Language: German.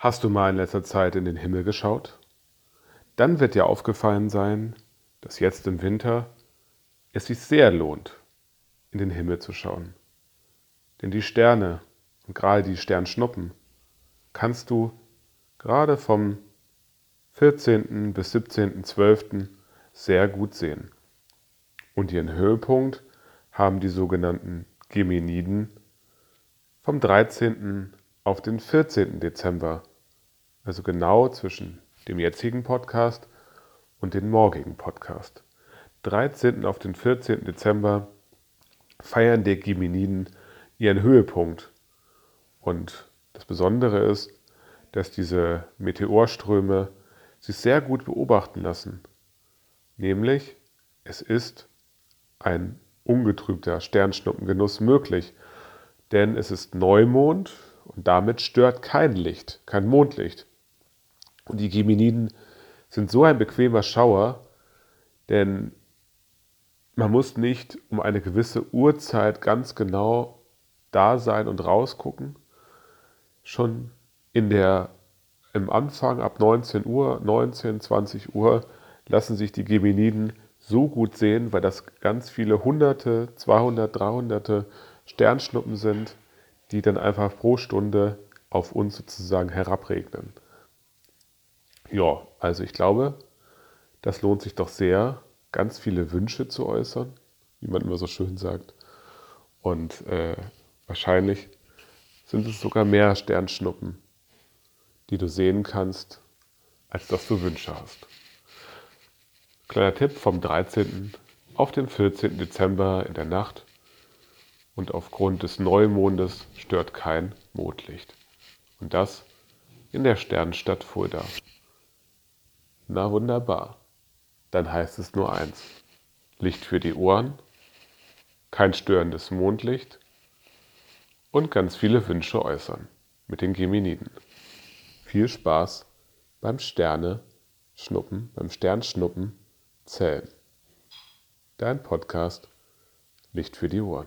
Hast du mal in letzter Zeit in den Himmel geschaut? Dann wird dir aufgefallen sein, dass jetzt im Winter es sich sehr lohnt, in den Himmel zu schauen. Denn die Sterne und gerade die Sternschnuppen kannst du gerade vom 14. bis 17.12. sehr gut sehen. Und ihren Höhepunkt haben die sogenannten Geminiden vom 13. auf den 14. Dezember, also genau zwischen dem jetzigen Podcast und dem morgigen Podcast. 13. auf den 14. Dezember feiern die Geminiden ihren Höhepunkt. Und das Besondere ist, dass diese Meteorströme sich sehr gut beobachten lassen. Nämlich, es ist ein ungetrübter Sternschnuppengenuss möglich, denn es ist Neumond und damit stört kein Licht, kein Mondlicht. Und die Geminiden sind so ein bequemer Schauer, denn man muss nicht um eine gewisse Uhrzeit ganz genau da sein und rausgucken. Schon in der, im Anfang ab 19 Uhr, 19, 20 Uhr lassen sich die Geminiden so gut sehen, weil das ganz viele Hunderte, 200, 300 Sternschnuppen sind, die dann einfach pro Stunde auf uns sozusagen herabregnen. Ja, also ich glaube, das lohnt sich doch sehr, ganz viele Wünsche zu äußern, wie man immer so schön sagt. Und äh, wahrscheinlich sind es sogar mehr Sternschnuppen, die du sehen kannst, als dass du Wünsche hast. Kleiner Tipp vom 13. auf den 14. Dezember in der Nacht und aufgrund des Neumondes stört kein Mondlicht. Und das in der Sternenstadt Fulda. Na wunderbar. Dann heißt es nur eins. Licht für die Ohren, kein störendes Mondlicht und ganz viele Wünsche äußern mit den Geminiden. Viel Spaß beim Sterne schnuppen, beim Sternschnuppen zählen. Dein Podcast Licht für die Ohren.